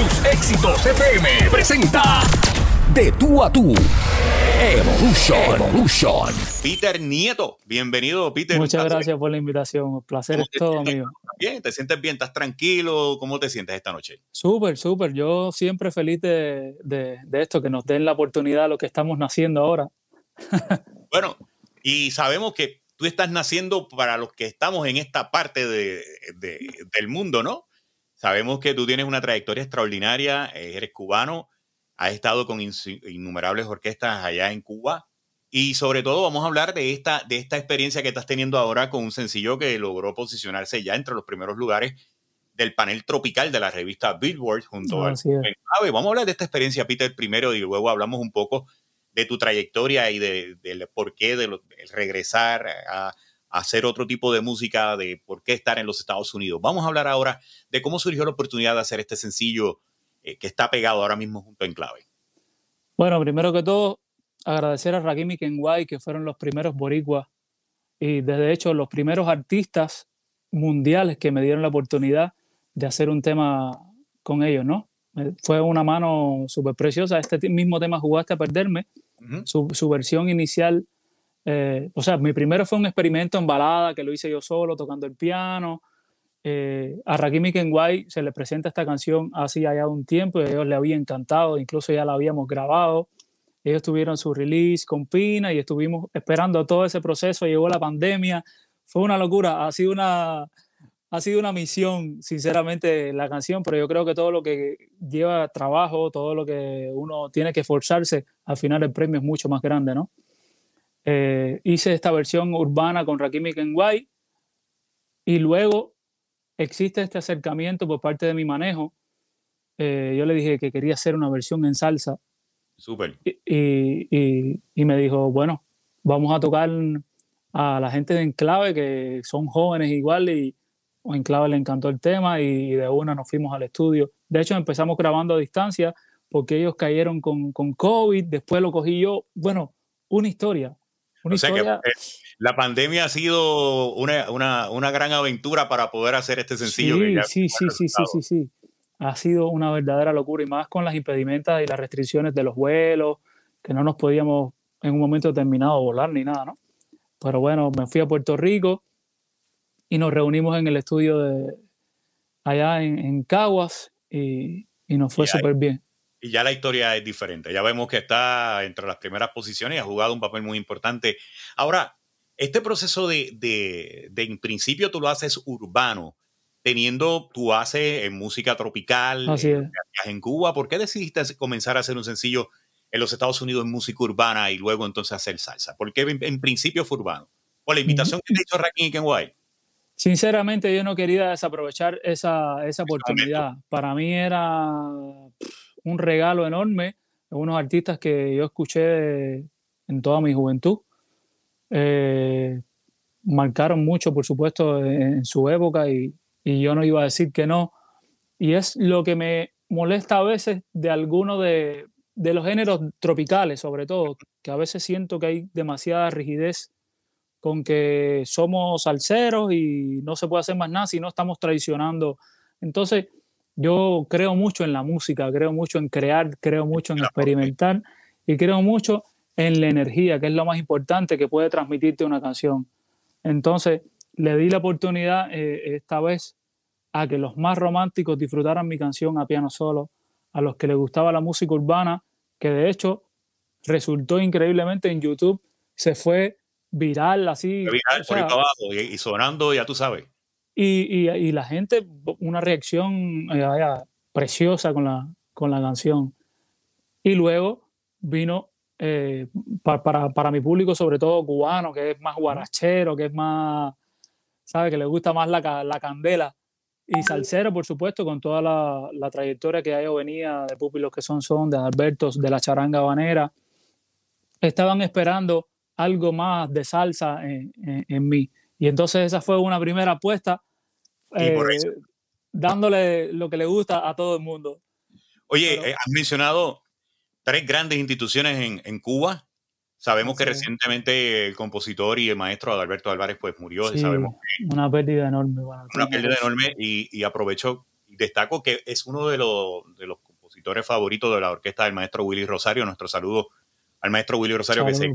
Tus éxitos FM presenta De tú a tú. Evolution. Evolution. Peter Nieto, bienvenido, Peter. Muchas gracias por la invitación. El placer es todo mío. Bien, ¿te sientes bien? ¿Estás tranquilo? ¿Cómo te sientes esta noche? Súper, súper. Yo siempre feliz de, de, esto, que nos den la oportunidad a lo que estamos naciendo ahora. bueno, y sabemos que tú estás naciendo para los que estamos en esta parte de, del mundo, ¿no? Sabemos que tú tienes una trayectoria extraordinaria, eh, eres cubano, has estado con innumerables orquestas allá en Cuba y sobre todo vamos a hablar de esta, de esta experiencia que estás teniendo ahora con un sencillo que logró posicionarse ya entre los primeros lugares del panel tropical de la revista Billboard junto a Vamos a hablar de esta experiencia, Peter, primero y luego hablamos un poco de tu trayectoria y del de, por qué de, regresar a, hacer otro tipo de música, de por qué estar en los Estados Unidos. Vamos a hablar ahora de cómo surgió la oportunidad de hacer este sencillo eh, que está pegado ahora mismo junto en clave. Bueno, primero que todo, agradecer a Rakim y Kenway, que fueron los primeros boricuas y desde hecho los primeros artistas mundiales que me dieron la oportunidad de hacer un tema con ellos, ¿no? Eh, fue una mano súper preciosa. Este mismo tema jugaste a perderme, su, su, versión inicial. Eh, o sea, mi primero fue un experimento en balada que lo hice yo solo, tocando el piano. Eh, a Rakimi Kenway se le presenta esta canción hace ya un tiempo y a ellos le había encantado, incluso ya la habíamos grabado. Ellos tuvieron su release con Pina y estuvimos esperando todo ese proceso. Llegó la pandemia, fue una locura, ha sido una, ha sido una misión, sinceramente, la canción, pero yo creo que todo lo que lleva trabajo, todo lo que uno tiene que esforzarse, al final el premio es mucho más grande, ¿no? Eh, hice esta versión urbana con Rakimi Kenway y luego existe este acercamiento por parte de mi manejo. Eh, yo le dije que quería hacer una versión en salsa. Súper. Y, y, me dijo, bueno, vamos a tocar a la gente de Enclave, que son jóvenes igual, y a Enclave le encantó el tema y de una nos fuimos al estudio. De hecho, empezamos grabando a distancia porque ellos cayeron con, con COVID, después lo cogí yo. Bueno, una historia. Una historia... que la pandemia ha sido una, una, una, gran aventura para poder hacer este sencillo. Sí, sí, sí, sí, sí, sí, Ha sido una verdadera locura y más con las impedimentas y las restricciones de los vuelos, que no nos podíamos en un momento determinado volar ni nada, ¿no? Pero bueno, me fui a Puerto Rico y nos reunimos en el estudio de allá en, en Caguas y, y nos fue súper bien y ya la historia es diferente. Ya vemos que está entre las primeras posiciones y ha jugado un papel muy importante. Ahora, este proceso de, de, en principio tú lo haces urbano, teniendo tu base en música tropical, en, Cuba. ¿Por qué decidiste comenzar a hacer un sencillo en los Estados Unidos en música urbana y luego entonces hacer salsa? ¿Por qué en, principio fue urbano? ¿Por la invitación que te hizo Rakim y Kenway? Sinceramente, yo no quería desaprovechar esa, esa oportunidad. Para mí era un regalo enorme de unos artistas que yo escuché en toda mi juventud eh, marcaron mucho, por supuesto, en, su época y, yo no iba a decir que no. Y es lo que me molesta a veces de algunos de, los géneros tropicales, sobre todo, que a veces siento que hay demasiada rigidez con que somos salseros y no se puede hacer más nada si no estamos traicionando. Entonces, yo creo mucho en la música, creo mucho en crear, creo mucho en experimentar y creo mucho en la energía, que es lo más importante que puede transmitirte una canción. Entonces, le di la oportunidad eh, esta vez a que los más románticos disfrutaran mi canción a piano solo, a los que les gustaba la música urbana, que de hecho resultó increíblemente en YouTube, se fue viral así. Viral, por abajo, y, sonando, ya tú sabes. Y, y, la gente, una reacción eh, preciosa con la, con la canción. Y luego vino eh, para, para, mi público, sobre todo cubano, que es más guarachero, que es más, ¿sabe? Que le gusta más la, la candela. Y salsero, por supuesto, con toda la, la trayectoria que hay o venía de pupilos que son son, de Albertos, de la charanga habanera. Estaban esperando algo más de salsa en, en, mí. Y entonces esa fue una primera apuesta, eh, dándole lo que le gusta a todo el mundo. Oye, eh, has mencionado tres grandes instituciones en, en Cuba. Sabemos que recientemente el compositor y el maestro Alberto Álvarez pues murió. sabemos una pérdida enorme. una pérdida enorme y, y, aprovecho destaco que es uno de los, de los compositores favoritos de la orquesta del maestro Willy Rosario. Nuestro saludo al maestro Willy Rosario, que se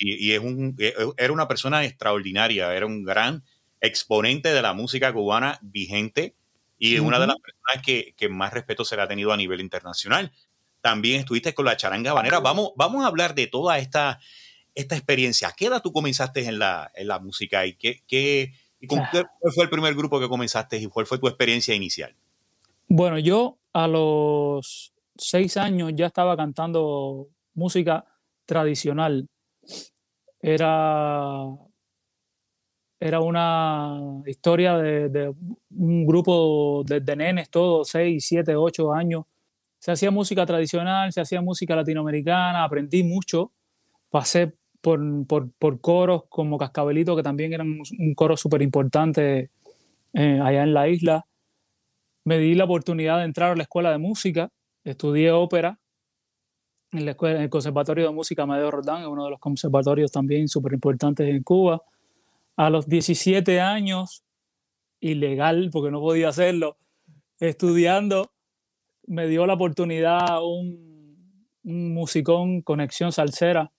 y, y, es un, e, era una persona extraordinaria, era un gran exponente de la música cubana vigente y una de las personas que, que, más respeto se le ha tenido a nivel internacional. También estuviste con la charanga banera. Vamos, vamos a hablar de toda esta, esta experiencia. ¿A qué edad tú comenzaste en la, en la música y qué, qué, y con cuál fue el primer grupo que comenzaste y cuál fue tu experiencia inicial? Bueno, yo a los seis años ya estaba cantando música tradicional. Era, era una historia de, un grupo de, de, nenes, todos, seis, siete, ocho años. Se hacía música tradicional, se hacía música latinoamericana, aprendí mucho. Pasé por, por, por coros como Cascabelito, que también eran un coro súper importante eh, allá en la isla. Me di la oportunidad de entrar a la escuela de música, estudié ópera en, la escuela, en el Conservatorio de Música Amadeo Rodán, uno de los conservatorios también súper importantes en Cuba. A los 17 años, ilegal, porque no podía hacerlo, estudiando, me dio la oportunidad un, un musicón, Conexión Salsera,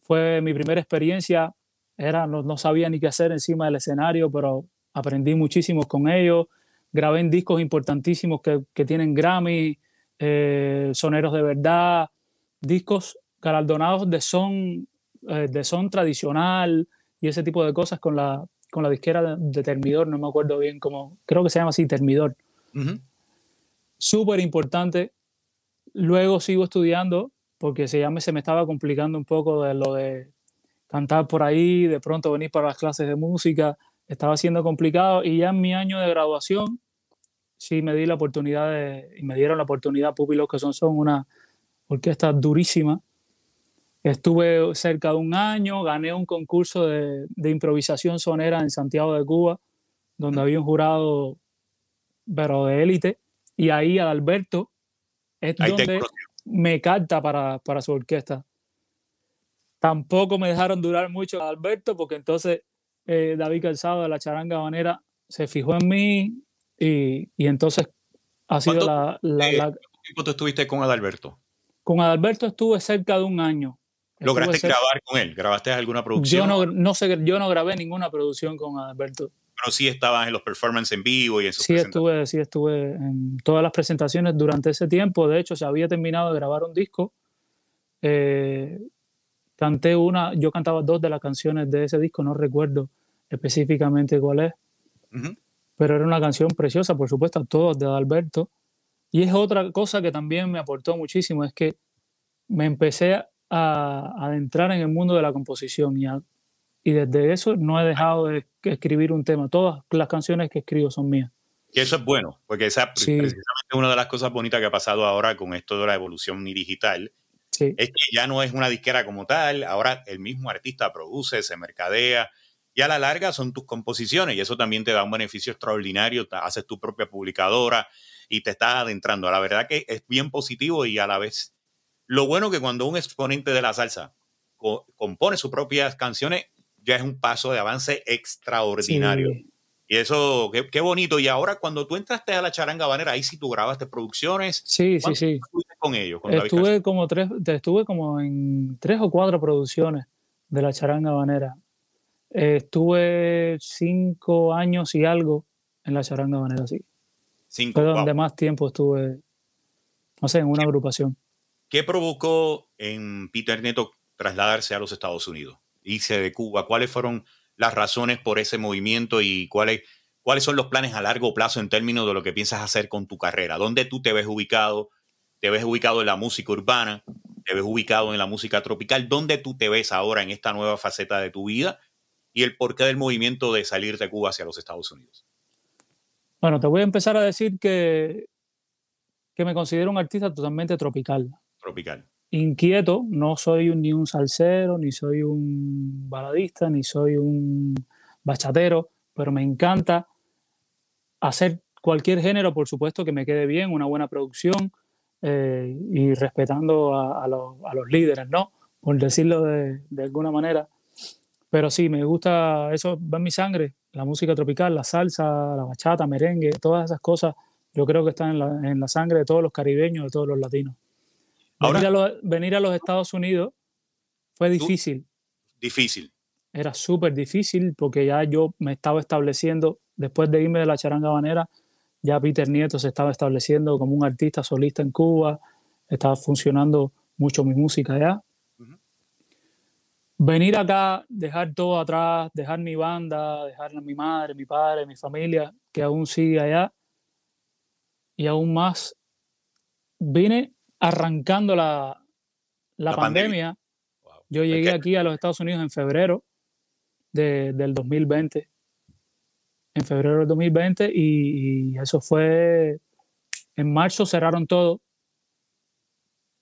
fue mi primera experiencia, era, no, no, sabía ni qué hacer encima del escenario, pero aprendí muchísimo con ellos, grabé en discos importantísimos que, que tienen Grammy, eh, soneros de verdad, discos galardonados de son, eh, de son tradicional y ese tipo de cosas con la, con la disquera de, Termidor, no me acuerdo bien cómo, creo que se llama así, Termidor. Súper importante. Luego sigo estudiando porque se, ya me, se me estaba complicando un poco de lo de cantar por ahí, de pronto venir para las clases de música, estaba siendo complicado y ya en mi año de graduación sí me di la oportunidad de, y me dieron la oportunidad, Pupilos que son, son una orquesta durísima. Estuve cerca de un año, gané un concurso de, de improvisación sonera en Santiago de Cuba, donde había un jurado, pero de élite, y ahí Adalberto es donde me carta para, para su orquesta. Tampoco me dejaron durar mucho a Alberto porque entonces eh, David Calzado de la charanga banera se fijó en mí y, y entonces ha sido la, la, ¿Cuánto tiempo tú estuviste con Adalberto? Con Adalberto estuve cerca de un año. ¿Lograste grabar con él? ¿Grabaste alguna producción? Yo no, no, sé, yo no grabé ninguna producción con Adalberto pero sí estabas en los performances en vivo y en Sí estuve, sí estuve en todas las presentaciones durante ese tiempo. De hecho, se había terminado de grabar un disco. Eh, canté una, yo cantaba dos de las canciones de ese disco, no recuerdo específicamente cuál es, pero era una canción preciosa, por supuesto, todos de Alberto. Y es otra cosa que también me aportó muchísimo, es que me empecé a adentrar en el mundo de la composición y a y desde eso no he dejado de escribir un tema. Todas las canciones que escribo son mías. Y eso es bueno, porque esa es precisamente una de las cosas bonitas que ha pasado ahora con esto de la evolución digital. Es que ya no es una disquera como tal, ahora el mismo artista produce, se mercadea, y a la larga son tus composiciones, y eso también te da un beneficio extraordinario, haces tu propia publicadora y te estás adentrando. La verdad que es bien positivo y a la vez lo bueno que cuando un exponente de la salsa compone sus propias canciones, ya es un paso de avance extraordinario. Y eso, qué, qué, bonito. Y ahora, cuando tú entraste a la charanga banera, ahí sí tú grabaste producciones. Sí, sí, sí. con ellos? estuve, como tres, estuve como en tres o cuatro producciones de la charanga banera. estuve cinco años y algo en la charanga banera, sí. Cinco, Fue donde más tiempo estuve, no sé, en una agrupación. ¿Qué provocó en Peter Neto trasladarse a los Estados Unidos? irse de Cuba? ¿Cuáles fueron las razones por ese movimiento y cuáles, cuáles son los planes a largo plazo en términos de lo que piensas hacer con tu carrera? ¿Dónde tú te ves ubicado? ¿Te ves ubicado en la música urbana? ¿Te ves ubicado en la música tropical? ¿Dónde tú te ves ahora en esta nueva faceta de tu vida? Y el porqué del movimiento de salir de Cuba hacia los Estados Unidos. Bueno, te voy a empezar a decir que, que me considero un artista totalmente tropical. Tropical inquieto, no soy ni un salsero, ni soy un baladista, ni soy un bachatero, pero me encanta hacer cualquier género, por supuesto, que me quede bien, una buena producción eh, y respetando a, los, líderes, ¿no? Por decirlo de, alguna manera. Pero sí, me gusta, eso va en mi sangre, la música tropical, la salsa, la bachata, merengue, todas esas cosas Yo creo que está en la, en la sangre de todos los caribeños, de todos los latinos. Venir, a, los, venir a los Estados Unidos fue difícil. Difícil. Era súper difícil porque ya yo me estaba estableciendo, después de irme de la charanga banera, ya Peter Nieto se estaba estableciendo como un artista solista en Cuba, estaba funcionando mucho mi música ya. Venir acá, dejar todo atrás, dejar mi banda, dejar a mi madre, mi padre, mi familia, que aún sigue allá, y aún más, vine arrancando la, la, pandemia. Yo llegué aquí a los Estados Unidos en febrero del 2020. En febrero del 2020 y, eso fue, en marzo cerraron todo.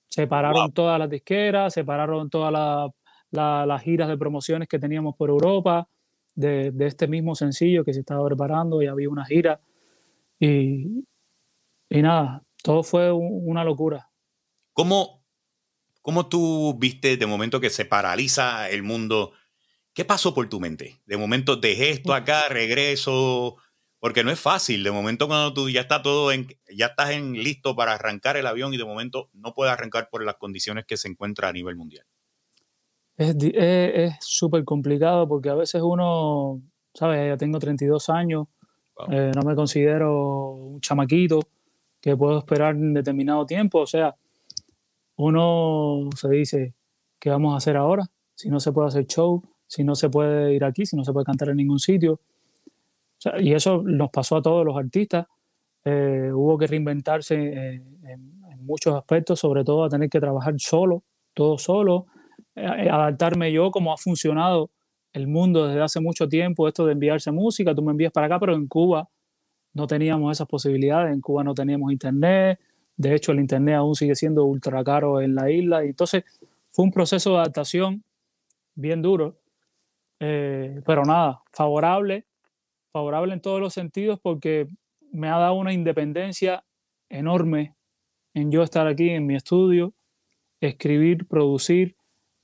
Separaron todas las disqueras, separaron todas las giras de promociones que teníamos por Europa, de, de, este mismo sencillo que se estaba preparando y había una gira. Y, y nada, todo fue una locura. ¿Cómo, ¿Cómo tú viste de momento que se paraliza el mundo? ¿Qué pasó por tu mente? De momento dejé esto acá, regreso, porque no es fácil. De momento cuando tú ya está todo en, ya estás en listo para arrancar el avión y de momento no puedes arrancar por las condiciones que se encuentra a nivel mundial. Es súper complicado porque a veces uno, sabes, ya tengo 32 años, eh, no me considero un chamaquito que puedo esperar en determinado tiempo. O sea, uno se dice, ¿qué vamos a hacer ahora? Si no se puede hacer show, si no se puede ir aquí, si no se puede cantar en ningún sitio. y eso nos pasó a todos los artistas. Eh, hubo que reinventarse en, muchos aspectos, sobre todo a tener que trabajar solo, todo solo, eh, adaptarme yo como ha funcionado el mundo desde hace mucho tiempo, esto de enviarse música, tú me envías para acá, pero en Cuba no teníamos esas posibilidades, en Cuba no teníamos internet, de hecho el internet aún sigue siendo ultra caro en la isla, y entonces fue un proceso de adaptación bien duro, eh, pero nada, favorable, favorable en todos los sentidos porque me ha dado una independencia enorme en yo estar aquí en mi estudio, escribir, producir,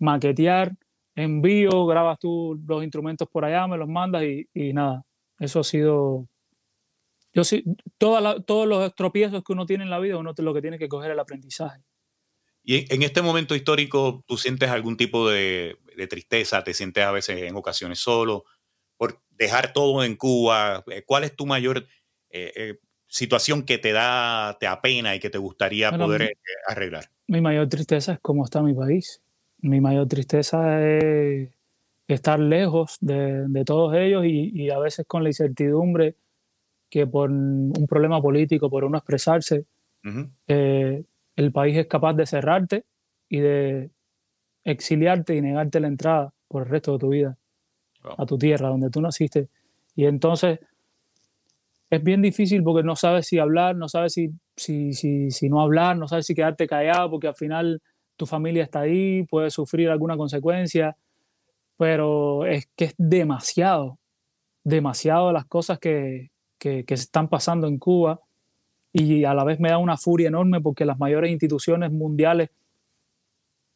maquetear, envío, grabas tú los instrumentos por allá, me los mandas y, y nada, eso ha sido yo sí, todos los tropiezos que uno tiene en la vida, uno lo que tiene que coger el aprendizaje. Y en este momento histórico, ¿tú sientes algún tipo de, tristeza? ¿Te sientes a veces en ocasiones solo? Por dejar todo en Cuba, eh, ¿cuál es tu mayor eh, eh, situación que te da, te apena y que te gustaría poder arreglar? Mi mayor tristeza es cómo está mi país. Mi mayor tristeza es estar lejos de, todos ellos y, y, a veces con la incertidumbre que por un problema político, por uno expresarse, eh, el país es capaz de cerrarte y de exiliarte y negarte la entrada por el resto de tu vida a tu tierra, donde tú naciste. Y entonces es bien difícil porque no sabes si hablar, no sabes si, si, si, si no hablar, no sabes si quedarte callado porque al final tu familia está ahí, puedes sufrir alguna consecuencia, pero es que es demasiado, demasiado las cosas que, que, están pasando en Cuba y a la vez me da una furia enorme porque las mayores instituciones mundiales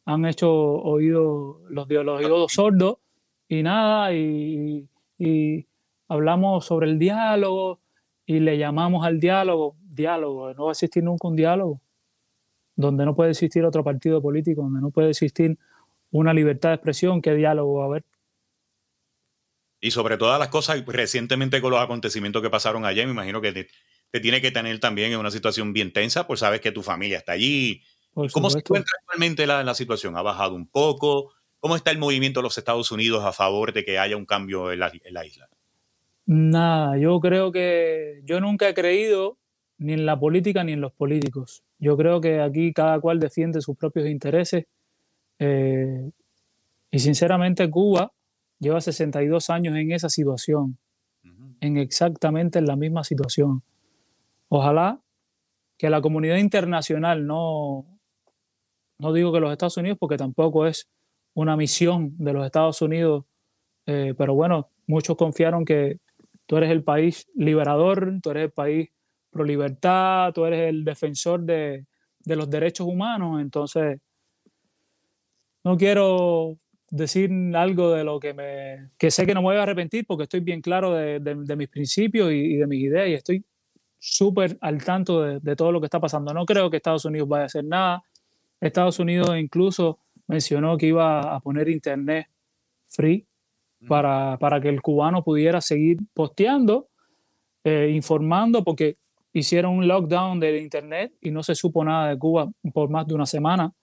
han hecho oído, los, los oídos sordos y nada, y, y, hablamos sobre el diálogo y le llamamos al diálogo, diálogo, no va a existir nunca un diálogo, donde no puede existir otro partido político, donde no puede existir una libertad de expresión, ¿qué diálogo va a haber? Y sobre todas las cosas, recientemente con los acontecimientos que pasaron allá, me imagino que te, tiene que tener también en una situación bien tensa, pues sabes que tu familia está allí. ¿Cómo se encuentra actualmente la, la situación? ¿Ha bajado un poco? ¿Cómo está el movimiento de los Estados Unidos a favor de que haya un cambio en la, en la isla? Nada, yo creo que yo nunca he creído ni en la política ni en los políticos. Yo creo que aquí cada cual defiende sus propios intereses. Eh, y sinceramente Cuba lleva 62 años en esa situación, en exactamente la misma situación. Ojalá que la comunidad internacional no, no digo que los Estados Unidos, porque tampoco es una misión de los Estados Unidos, eh, pero bueno, muchos confiaron que tú eres el país liberador, tú eres el país pro libertad, tú eres el defensor de, de los derechos humanos, entonces no quiero decir algo de lo que me que sé que no me voy a arrepentir porque estoy bien claro de, de, mis principios y, de mis ideas y estoy súper al tanto de, todo lo que está pasando. No creo que Estados Unidos vaya a hacer nada. Estados Unidos incluso mencionó que iba a poner internet free para, para que el cubano pudiera seguir posteando, eh, informando, porque hicieron un lockdown del internet y no se supo nada de Cuba por más de una semana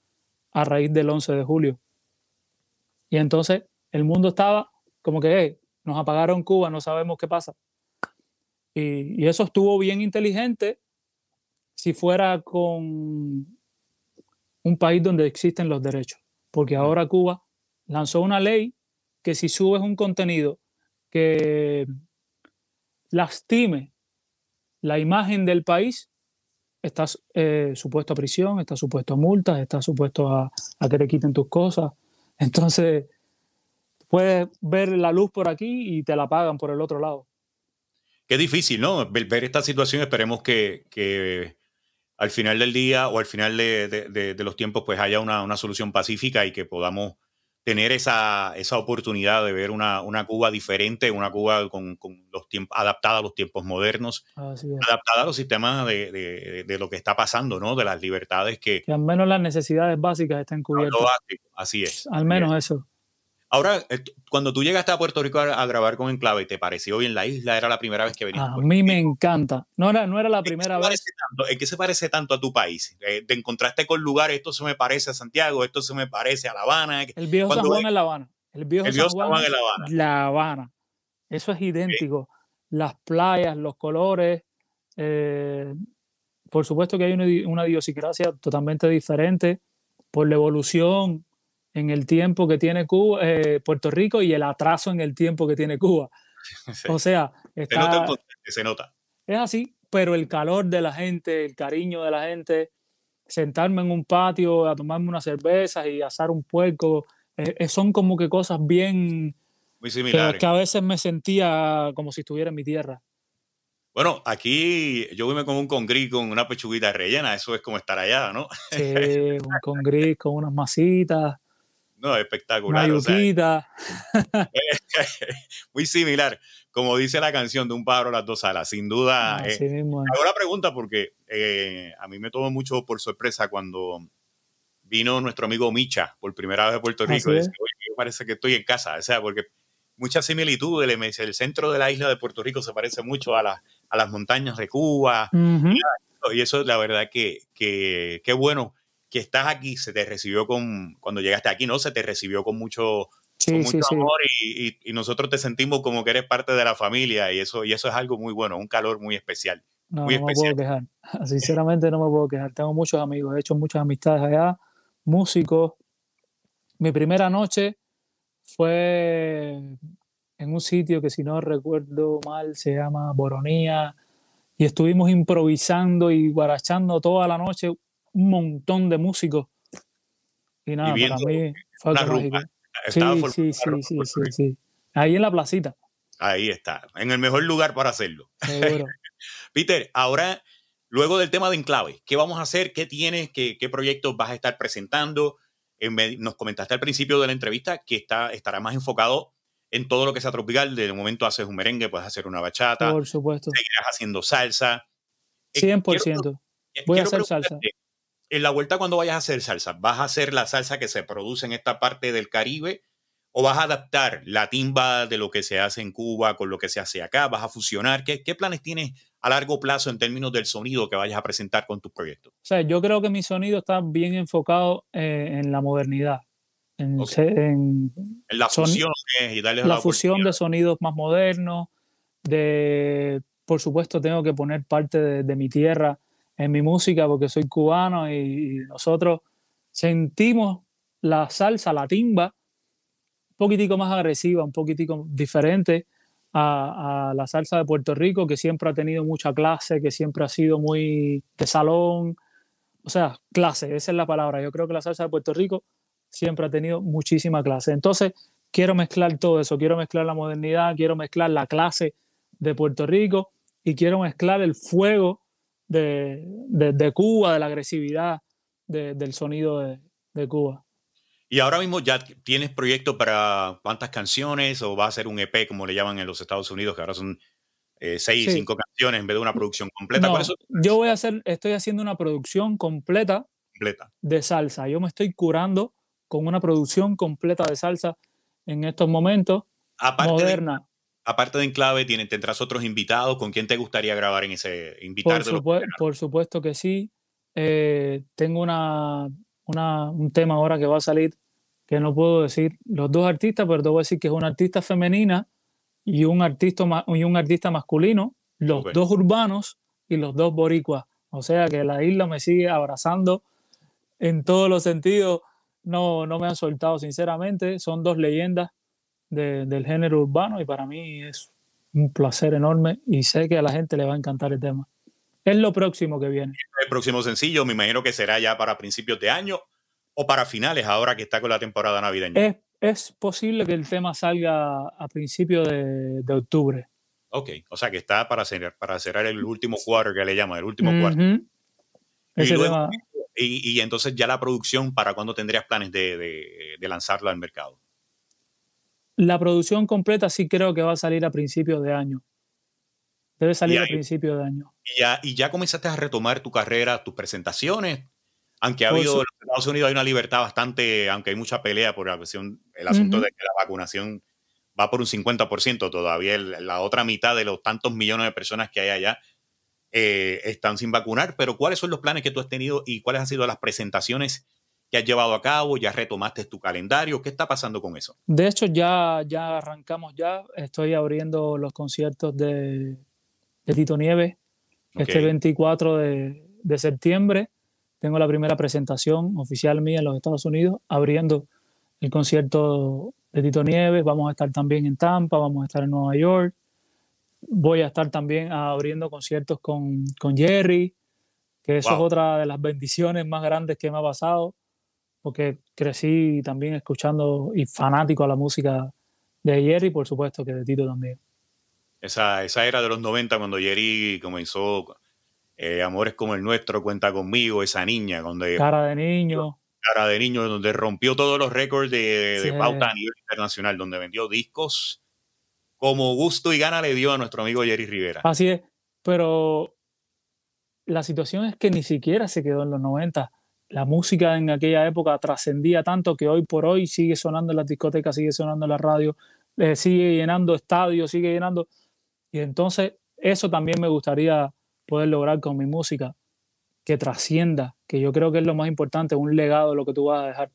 a raíz del 11 de julio. Y entonces el mundo estaba como que nos apagaron Cuba, no sabemos qué pasa. Y, y, eso estuvo bien inteligente si fuera con un país donde existen los derechos. Porque ahora Cuba lanzó una ley que si subes un contenido que lastime la imagen del país, estás eh, supuesto a prisión, estás supuesto a multas, estás supuesto a, que te quiten tus cosas. Entonces, puedes ver la luz por aquí y te la pagan por el otro lado. Qué difícil, ¿no? Ver, esta situación, esperemos que, al final del día o al final de, los tiempos pues haya una, una, solución pacífica y que podamos tener esa, esa oportunidad de ver una, una, Cuba diferente, una Cuba con, con los tiempos, adaptada a los tiempos modernos, adaptada a los sistemas de, de, de, lo que está pasando, ¿no? De las libertades que... Que al menos las necesidades básicas estén cubiertas. así es. Al menos eso. Ahora, eh, cuando tú llegaste a Puerto Rico a, grabar con Enclave, ¿te pareció bien la isla? ¿Era la primera vez que venías? A mí me encanta. No era, no era la primera vez. ¿En qué se parece tanto a tu país? Eh, ¿Te encontraste con lugares? Esto se me parece a Santiago, esto se me parece a La Habana. El viejo San Juan es La Habana. El viejo, San, Juan, es La Habana. La Habana. Eso es idéntico. Las playas, los colores. Eh, por supuesto que hay una, una idiosincrasia totalmente diferente por la evolución en el tiempo que tiene Cuba, eh, Puerto Rico y el atraso en el tiempo que tiene Cuba. O sea, está, se, nota, Es así, pero el calor de la gente, el cariño de la gente, sentarme en un patio a tomarme unas cervezas y asar un puerco, eh, eh, son como que cosas bien... Muy similares. Que, a veces me sentía como si estuviera en mi tierra. Bueno, aquí yo me como un congrí con una pechuguita rellena, eso es como estar allá, ¿no? Sí, un congrí con unas masitas. No, espectacular. muy similar, como dice la canción de un pájaro las dos alas, sin duda. Eh, hago la pregunta porque eh, a mí me tomó mucho por sorpresa cuando vino nuestro amigo Micha por primera vez a Puerto Rico. Y parece que estoy en casa, o sea, porque mucha similitud, el, el centro de la isla de Puerto Rico se parece mucho a, a las montañas de Cuba. y, eso, la verdad, que, que, que bueno que estás aquí, se te recibió con, cuando llegaste aquí, ¿no? Se te recibió con mucho, mucho amor y, y, nosotros te sentimos como que eres parte de la familia y eso, y eso es algo muy bueno, un calor muy especial. No, no me puedo quejar. Sinceramente no me puedo quejar. Tengo muchos amigos, he hecho muchas amistades allá, músicos. Mi primera noche fue en un sitio que si no recuerdo mal se llama Boronía y estuvimos improvisando y guarachando toda la noche un montón de músicos. Y nada, para mí fue mágico. Sí, sí, sí, sí, sí, sí, Ahí en la placita. Ahí está, en el mejor lugar para hacerlo. Peter, ahora, luego del tema de Enclave, ¿qué vamos a hacer? ¿Qué tienes? ¿Qué, qué proyectos vas a estar presentando? nos comentaste al principio de la entrevista que está, estará más enfocado en todo lo que sea tropical. De momento haces un merengue, puedes hacer una bachata. Por supuesto. Seguirás haciendo salsa. 100%. Eh, Voy a hacer salsa en la vuelta cuando vayas a hacer salsa, ¿vas a hacer la salsa que se produce en esta parte del Caribe o vas a adaptar la timba de lo que se hace en Cuba con lo que se hace acá? ¿Vas a fusionar? ¿Qué, planes tienes a largo plazo en términos del sonido que vayas a presentar con tus proyectos? O sea, yo creo que mi sonido está bien enfocado eh, en la modernidad. En, la fusión y darle la, fusión de sonidos más modernos, de por supuesto tengo que poner parte de mi tierra en mi música porque soy cubano y, nosotros sentimos la salsa, la timba, un poquitico más agresiva, un poquitico diferente a, la salsa de Puerto Rico, que siempre ha tenido mucha clase, que siempre ha sido muy de salón. O sea, clase, esa es la palabra. Yo creo que la salsa de Puerto Rico siempre ha tenido muchísima clase. Entonces, quiero mezclar todo eso, quiero mezclar la modernidad, quiero mezclar la clase de Puerto Rico y quiero mezclar el fuego de, Cuba, de la agresividad del sonido de, Cuba. Y ahora mismo ya tienes proyectos para cuántas canciones o va a ser un EP como le llaman en los Estados Unidos, que ahora son eh, seis, cinco canciones en vez de una producción completa. yo voy a hacer, estoy haciendo una producción completa, completa de salsa. Yo me estoy curando con una producción completa de salsa en estos momentos, aparte moderna. Aparte de Enclave, ¿tendrás otros invitados? ¿Con quién te gustaría grabar en ese invitar? Por, supuesto que sí. Eh, tengo una, un tema ahora que va a salir que no puedo decir los dos artistas, pero te voy a decir que es una artista femenina y un artista, y un artista masculino, los dos urbanos y los dos boricuas. O sea que la isla me sigue abrazando en todos los sentidos. No, no me han soltado, sinceramente. Son dos leyendas del género urbano y para mí es un placer enorme y sé que a la gente le va a encantar el tema. Es lo próximo que viene. El próximo sencillo, me imagino que será ya para principios de año o para finales, ahora que está con la temporada navideña. Es es posible que el tema salga a principios de, octubre. Ok, o sea que está para cerrar, para cerrar el último cuarto que le llama, el último cuarto. y, entonces ya la producción, ¿para cuándo tendrías planes de, lanzarla al mercado? La producción completa sí creo que va a salir a principios de año. Debe salir a principios de año. Y ya, y ya comenzaste a retomar tu carrera, tus presentaciones, aunque ha habido en los Estados Unidos hay una libertad bastante, aunque hay mucha pelea por la cuestión, el asunto de que la vacunación va por un 50%, todavía la otra mitad de los tantos millones de personas que hay allá eh, están sin vacunar, pero ¿cuáles son los planes que tú has tenido y cuáles han sido las presentaciones que has llevado a cabo? ¿Ya retomaste tu calendario? ¿Qué está pasando con eso? De hecho, ya, ya arrancamos ya, estoy abriendo los conciertos de, de Tito Nieves este 24 de, de septiembre tengo la primera presentación oficial mía en los Estados Unidos, abriendo el concierto de Tito Nieves. Vamos a estar también en Tampa, vamos a estar en Nueva York. Voy a estar también abriendo conciertos con, con Jerry, que eso es otra de las bendiciones más grandes que me ha pasado, porque crecí también escuchando y fanático a la música de Jerry, por supuesto que de Tito también. Esa, esa era de los 90 cuando Jerry comenzó eh, Amores como el nuestro, Cuenta conmigo, esa niña. Donde, cara de niño. Cara de niño, donde rompió todos los récords de, pauta a nivel internacional, donde vendió discos como gusto y gana le dio a nuestro amigo Jerry Rivera. Así es, pero la situación es que ni siquiera se quedó en los 90. La música en aquella época trascendía tanto que hoy por hoy sigue sonando en las discotecas, sigue sonando en la radio, eh, sigue llenando estadios, sigue llenando. Y entonces eso también me gustaría poder lograr con mi música que trascienda, que yo creo que es lo más importante, un legado de lo que tú vas a dejar,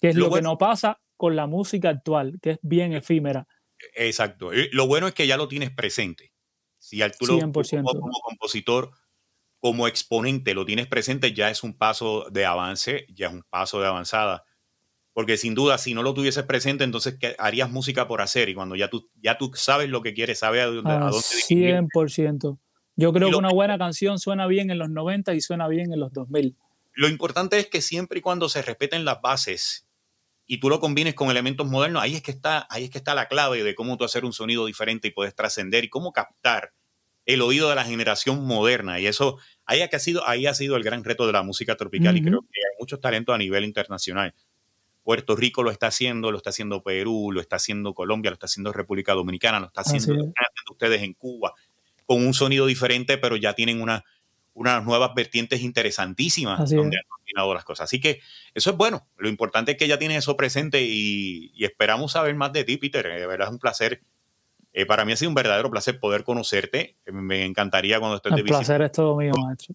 que es lo, que no pasa con la música actual, que es bien efímera. Exacto. Lo bueno es que ya lo tienes presente. Si al tú 100%. como compositor, como exponente, lo tienes presente, ya es un paso de avance, ya es un paso de avanzada. Porque sin duda, si no lo tuvieses presente, entonces harías música por hacer. Y cuando ya tú, ya tú sabes lo que quieres, sabes a, dónde, a dónde 100%. Yo creo que una buena canción suena bien en los 90 y suena bien en los 2000. Lo importante es que siempre y cuando se respeten las bases y tú lo combines con elementos modernos, ahí es que está, ahí es que está la clave de cómo tú hacer un sonido diferente y puedes trascender y cómo captar el oído de la generación moderna. Y eso, ahí ha sido, ahí ha sido el gran reto de la música tropical y creo que hay muchos talentos a nivel internacional. Puerto Rico lo está haciendo, lo está haciendo Perú, lo está haciendo Colombia, lo está haciendo República Dominicana, lo está haciendo, lo están haciendo ustedes en Cuba con un sonido diferente, pero ya tienen una, unas nuevas vertientes interesantísimas donde han combinado las cosas. Así que eso es bueno. Lo importante es que ya tienes eso presente y, esperamos saber más de ti, Peter. De verdad es un placer. Eh, para mí ha sido un verdadero placer poder conocerte. Me encantaría cuando estés El de visita. placer es todo mío, maestro.